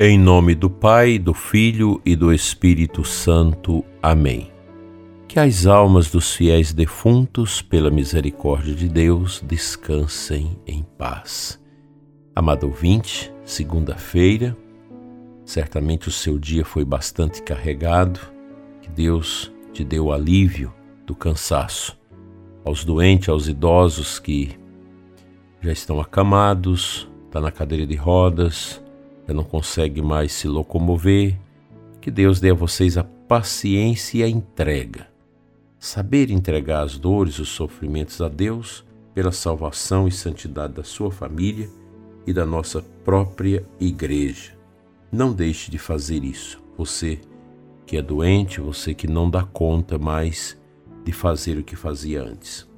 Em nome do Pai, do Filho e do Espírito Santo. Amém. Que as almas dos fiéis defuntos, pela misericórdia de Deus, descansem em paz. Amado ouvinte, segunda-feira, certamente o seu dia foi bastante carregado, que Deus te deu alívio do cansaço. Aos doentes, aos idosos que já estão acamados, está na cadeira de rodas, não consegue mais se locomover. Que Deus dê a vocês a paciência e a entrega. Saber entregar as dores, os sofrimentos a Deus pela salvação e santidade da sua família e da nossa própria igreja. Não deixe de fazer isso. Você que é doente, você que não dá conta mais de fazer o que fazia antes.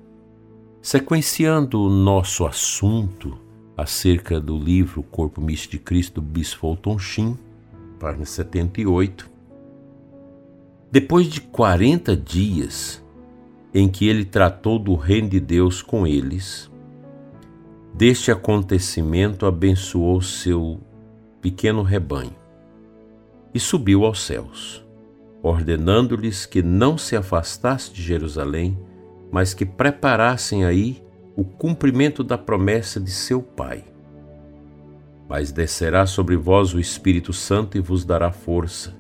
Sequenciando o nosso assunto, acerca do livro Corpo Místico de Cristo, do Bispo Fulton Sheen, página 78. Depois de 40 dias em que ele tratou do reino de Deus com eles, deste acontecimento abençoou seu pequeno rebanho e subiu aos céus, ordenando-lhes que não se afastasse de Jerusalém, mas que preparassem aí o cumprimento da promessa de seu Pai. Mas descerá sobre vós o Espírito Santo e vos dará força,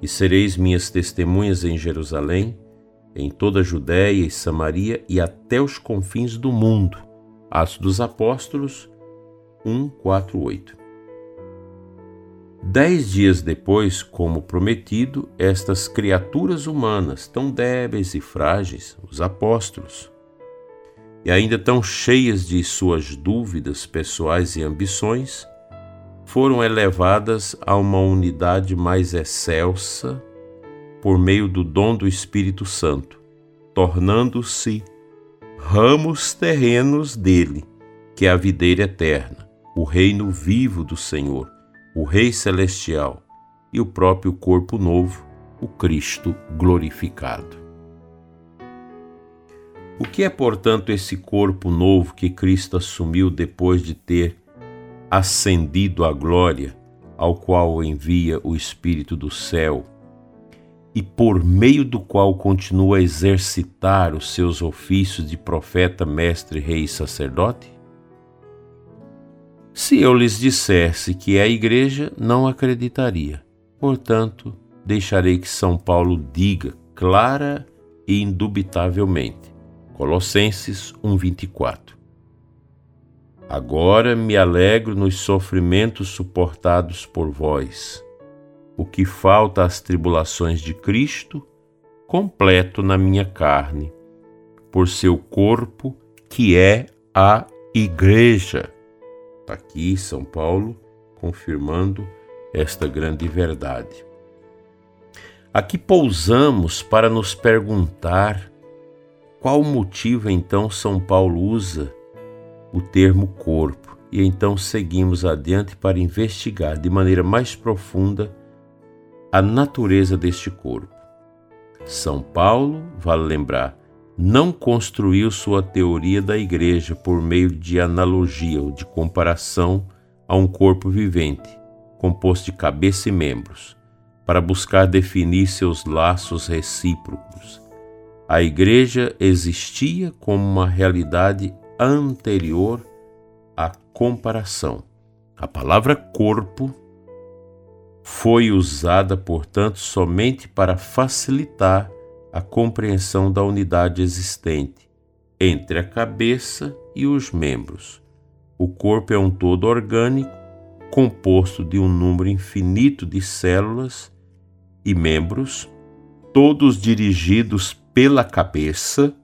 e sereis minhas testemunhas em Jerusalém, em toda a Judéia e Samaria e até os confins do mundo. Atos dos Apóstolos 1, 4, 8. Dez dias depois, como prometido, estas criaturas humanas, tão débeis e frágeis, os apóstolos, e ainda tão cheias de suas dúvidas pessoais e ambições, foram elevadas a uma unidade mais excelsa por meio do dom do Espírito Santo, tornando-se ramos terrenos dele, que é a videira eterna, o reino vivo do Senhor, o Rei celestial e o próprio corpo novo, o Cristo glorificado. O que é, portanto, esse corpo novo que Cristo assumiu depois de ter ascendido à glória, ao qual envia o Espírito do céu, e por meio do qual continua a exercitar os seus ofícios de profeta, mestre, rei e sacerdote? Se eu lhes dissesse que é a igreja, não acreditaria. Portanto, deixarei que São Paulo diga clara e indubitavelmente Colossenses 1:24. Agora me alegro nos sofrimentos suportados por vós. O que falta às tribulações de Cristo, completo na minha carne, por seu corpo, que é a Igreja. Está aqui São Paulo confirmando esta grande verdade. Aqui pousamos para nos perguntar qual motivo então São Paulo usa o termo corpo? E então seguimos adiante para investigar de maneira mais profunda a natureza deste corpo. São Paulo, vale lembrar, não construiu sua teoria da igreja por meio de analogia ou de comparação a um corpo vivente, composto de cabeça e membros, para buscar definir seus laços recíprocos a igreja existia como uma realidade anterior à comparação. A palavra corpo foi usada, portanto, somente para facilitar a compreensão da unidade existente entre a cabeça e os membros. O corpo é um todo orgânico, composto de um número infinito de células e membros, todos dirigidos pela cabeça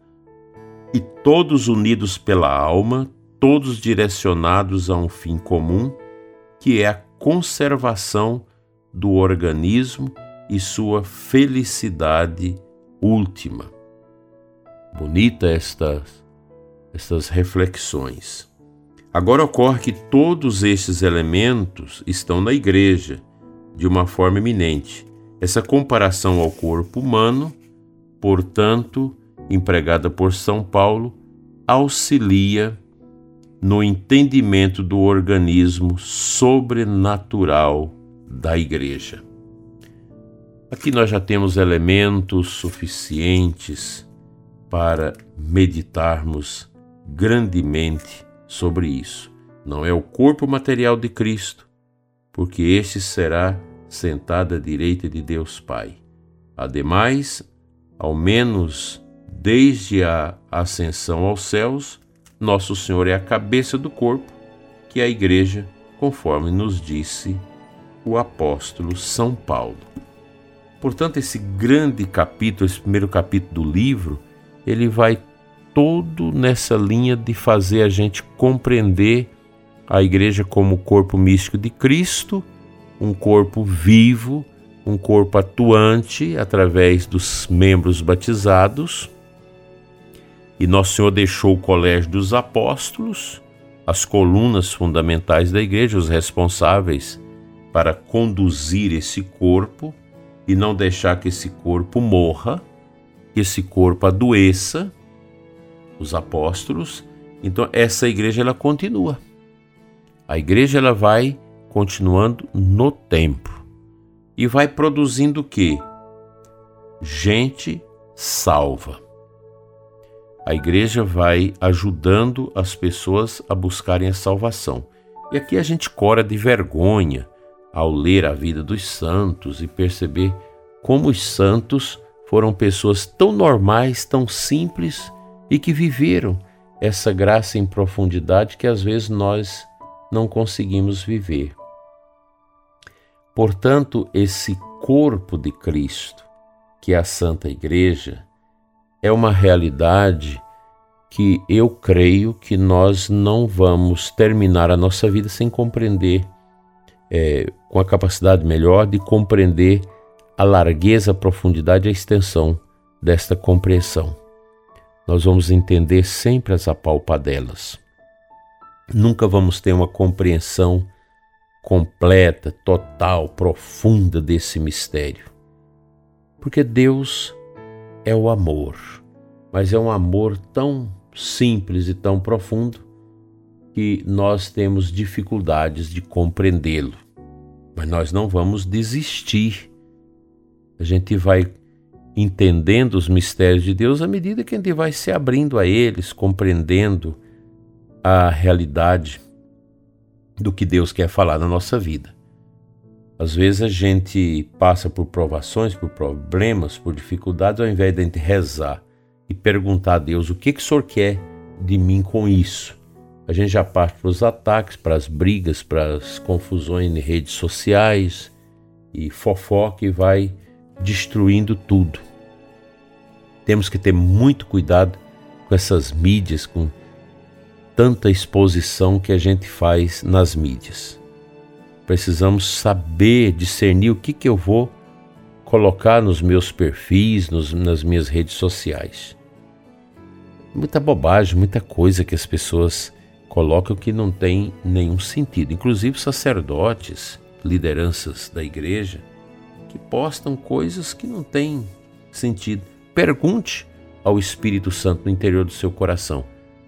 e todos unidos pela alma, todos direcionados a um fim comum, que é a conservação do organismo e sua felicidade última. Bonita estas, estas reflexões. Agora ocorre que todos estes elementos estão na igreja de uma forma eminente. Essa comparação ao corpo humano portanto, empregada por São Paulo, auxilia no entendimento do organismo sobrenatural da igreja. Aqui nós já temos elementos suficientes para meditarmos grandemente sobre isso. Não é o corpo material de Cristo, porque este será sentado à direita de Deus Pai. Ademais, ao menos desde a ascensão aos céus, nosso Senhor é a cabeça do corpo, que é a igreja, conforme nos disse o apóstolo São Paulo. Portanto, esse grande capítulo, esse primeiro capítulo do livro, ele vai todo nessa linha de fazer a gente compreender a igreja como o corpo místico de Cristo, um corpo vivo, um corpo atuante através dos membros batizados. E Nosso Senhor deixou o colégio dos apóstolos, as colunas fundamentais da igreja, os responsáveis para conduzir esse corpo e não deixar que esse corpo morra, que esse corpo adoeça, os apóstolos. Então essa igreja ela continua. A igreja ela vai continuando no tempo e vai produzindo o quê? Gente salva. A igreja vai ajudando as pessoas a buscarem a salvação. E aqui a gente cora de vergonha ao ler a vida dos santos e perceber como os santos foram pessoas tão normais, tão simples e que viveram essa graça em profundidade que às vezes nós não conseguimos viver. Portanto, esse corpo de Cristo, que é a Santa Igreja, é uma realidade que eu creio que nós não vamos terminar a nossa vida sem compreender é, com a capacidade melhor de compreender a largueza, a profundidade e a extensão desta compreensão. Nós vamos entender sempre as apalpadelas. Nunca vamos ter uma compreensão completa, total, profunda desse mistério. Porque Deus é o amor, mas é um amor tão simples e tão profundo que nós temos dificuldades de compreendê-lo. Mas nós não vamos desistir. A gente vai entendendo os mistérios de Deus à medida que a gente vai se abrindo a eles, compreendendo a realidade do que Deus quer falar na nossa vida. Às vezes a gente passa por provações, por problemas, por dificuldades, ao invés de a gente rezar e perguntar a Deus o que, que o Senhor quer de mim com isso a gente já parte para os ataques, para as brigas, para as confusões em redes sociais e fofoca e vai destruindo tudo. Temos que ter muito cuidado com essas mídias, com tanta exposição que a gente faz nas mídias. Precisamos saber discernir o que, que eu vou colocar nos meus perfis, nos, nas minhas redes sociais. Muita bobagem, muita coisa que as pessoas colocam que não tem nenhum sentido. Inclusive sacerdotes, lideranças da igreja, que postam coisas que não têm sentido. Pergunte ao Espírito Santo no interior do seu coração: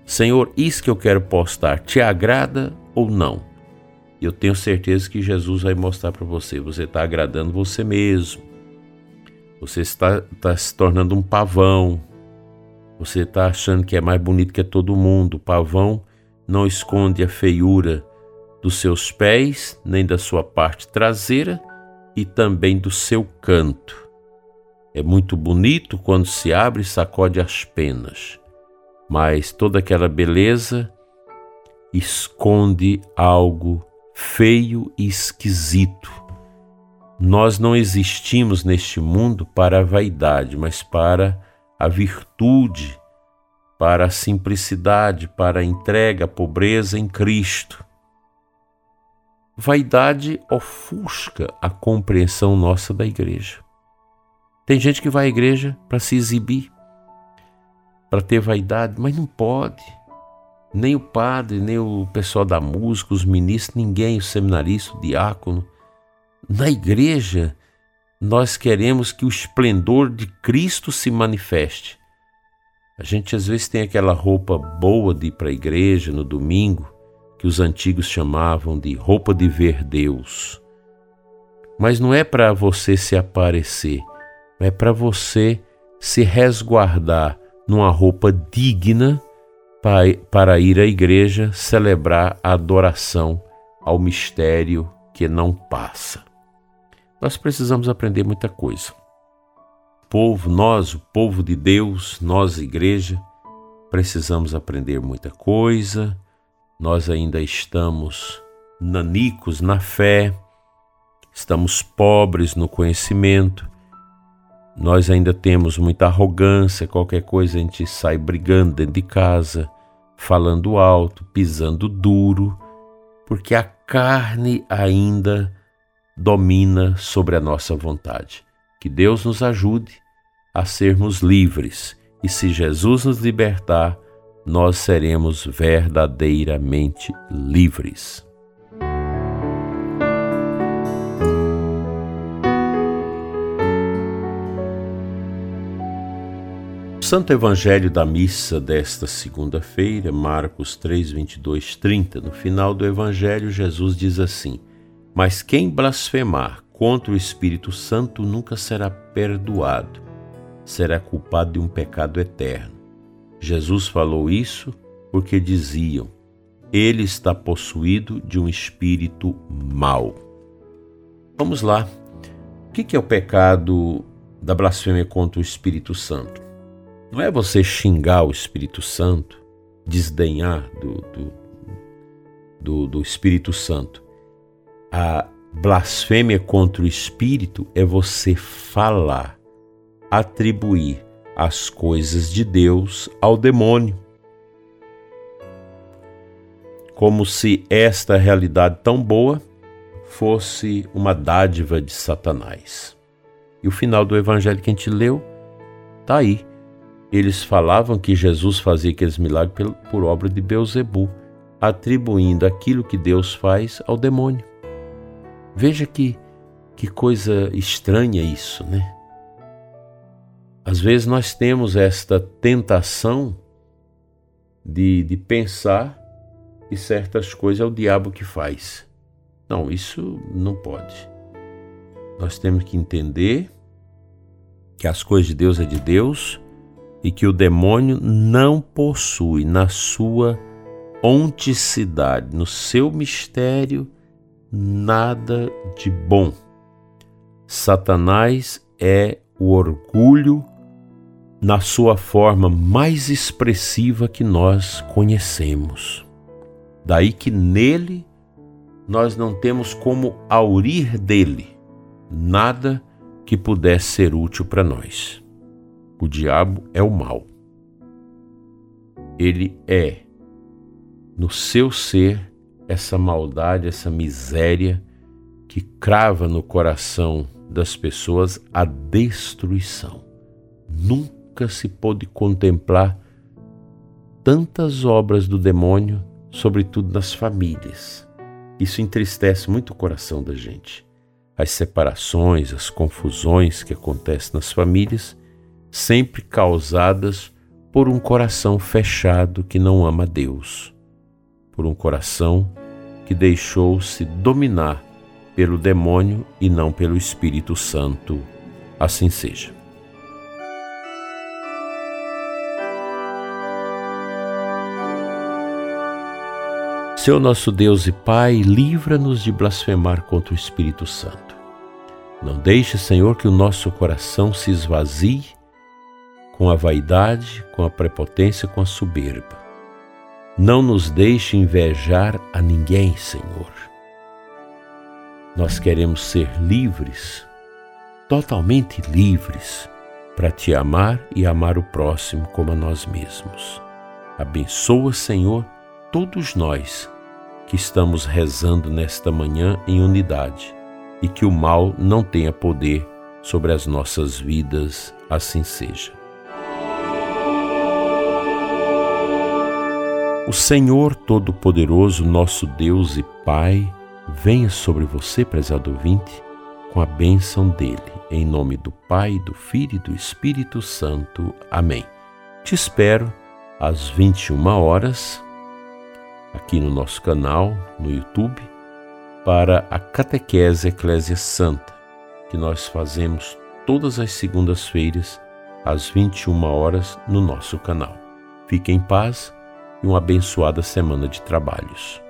Senhor, isso que eu quero postar te agrada ou não? Eu tenho certeza que Jesus vai mostrar para você: você está agradando você mesmo, você está, está se tornando um pavão, você está achando que é mais bonito que todo mundo. O pavão não esconde a feiura dos seus pés, nem da sua parte traseira e também do seu canto. É muito bonito quando se abre e sacode as penas, mas toda aquela beleza esconde algo feio e esquisito. Nós não existimos neste mundo para a vaidade, mas para a virtude para a simplicidade, para a entrega, a pobreza em Cristo. Vaidade ofusca a compreensão nossa da igreja. Tem gente que vai à igreja para se exibir, para ter vaidade, mas não pode. Nem o padre, nem o pessoal da música, os ministros, ninguém, o seminarista, o diácono. Na igreja, nós queremos que o esplendor de Cristo se manifeste. A gente às vezes tem aquela roupa boa de ir para a igreja no domingo, que os antigos chamavam de roupa de ver Deus. Mas não é para você se aparecer, é para você se resguardar numa roupa digna para ir à igreja celebrar a adoração ao mistério que não passa. Nós precisamos aprender muita coisa. Povo, nós, o povo de Deus, nós, igreja, precisamos aprender muita coisa. Nós ainda estamos nanicos na fé, estamos pobres no conhecimento nós ainda temos muita arrogância, qualquer coisa a gente sai brigando dentro de casa, falando alto, pisando duro, porque a carne ainda domina sobre a nossa vontade. Que Deus nos ajude a sermos livres e se Jesus nos libertar, nós seremos verdadeiramente livres. Santo Evangelho da missa desta segunda-feira, Marcos 3, 22, 30. No final do Evangelho, Jesus diz assim: Mas quem blasfemar contra o Espírito Santo nunca será perdoado, será culpado de um pecado eterno. Jesus falou isso porque diziam: Ele está possuído de um espírito mau. Vamos lá. O que é o pecado da blasfêmia contra o Espírito Santo? Não é você xingar o Espírito Santo, desdenhar do, do, do, do Espírito Santo. A blasfêmia contra o Espírito é você falar, atribuir as coisas de Deus ao demônio. Como se esta realidade tão boa fosse uma dádiva de Satanás. E o final do evangelho que a gente leu está aí. Eles falavam que Jesus fazia aqueles milagres por obra de Beuzebu, atribuindo aquilo que Deus faz ao demônio. Veja que, que coisa estranha isso, né? Às vezes nós temos esta tentação de, de pensar que certas coisas é o diabo que faz. Não, isso não pode. Nós temos que entender que as coisas de Deus é de Deus e que o demônio não possui na sua onticidade, no seu mistério, nada de bom. Satanás é o orgulho na sua forma mais expressiva que nós conhecemos. Daí que nele nós não temos como aurir dele nada que pudesse ser útil para nós. O diabo é o mal. Ele é, no seu ser, essa maldade, essa miséria que crava no coração das pessoas a destruição. Nunca se pôde contemplar tantas obras do demônio, sobretudo nas famílias. Isso entristece muito o coração da gente. As separações, as confusões que acontecem nas famílias sempre causadas por um coração fechado que não ama Deus, por um coração que deixou-se dominar pelo demônio e não pelo Espírito Santo. Assim seja. Seu nosso Deus e Pai, livra-nos de blasfemar contra o Espírito Santo. Não deixe, Senhor, que o nosso coração se esvazie com a vaidade, com a prepotência, com a soberba. Não nos deixe invejar a ninguém, Senhor. Nós queremos ser livres, totalmente livres, para te amar e amar o próximo como a nós mesmos. Abençoa, Senhor, todos nós que estamos rezando nesta manhã em unidade e que o mal não tenha poder sobre as nossas vidas, assim seja. O Senhor Todo-Poderoso, nosso Deus e Pai, venha sobre você, prezado ouvinte, com a bênção dele. Em nome do Pai, do Filho e do Espírito Santo. Amém. Te espero às 21 horas aqui no nosso canal no YouTube para a Catequese Eclésia Santa, que nós fazemos todas as segundas-feiras, às 21 horas, no nosso canal. Fique em paz e uma abençoada semana de trabalhos.